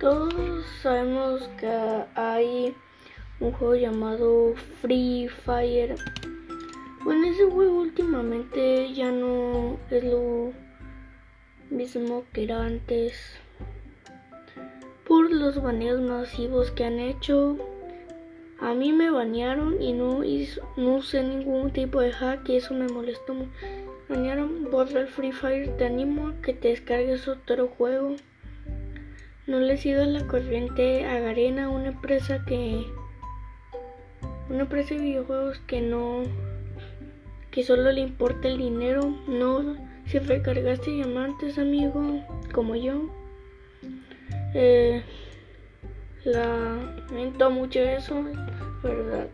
Todos sabemos que hay un juego llamado Free Fire. Bueno, ese juego últimamente ya no es lo mismo que era antes. Por los baneos masivos que han hecho. A mí me banearon y no, hizo, no usé ningún tipo de hack y eso me molestó. Banearon, borra el Free Fire, te animo a que te descargues otro juego. No le sigo la corriente a Garena, una empresa que una empresa de videojuegos que no que solo le importa el dinero, no si recargaste diamantes, amigo, como yo. Eh, lamento mucho eso, verdad.